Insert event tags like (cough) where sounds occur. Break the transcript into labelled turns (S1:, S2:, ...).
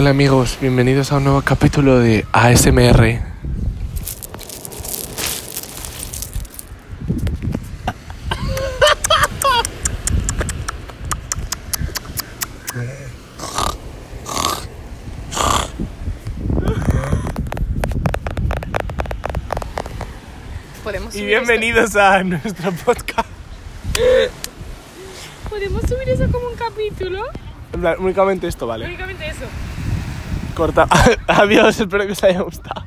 S1: Hola amigos, bienvenidos a un nuevo capítulo de ASMR.
S2: Podemos
S1: Y
S2: subir
S1: bienvenidos a nuestro podcast.
S2: esto- ¿Podemos subir eso como un capítulo?
S1: En plan, únicamente esto, ¿vale?
S2: Únicamente.
S1: Corta. (laughs) Adiós, espero que os haya gustado.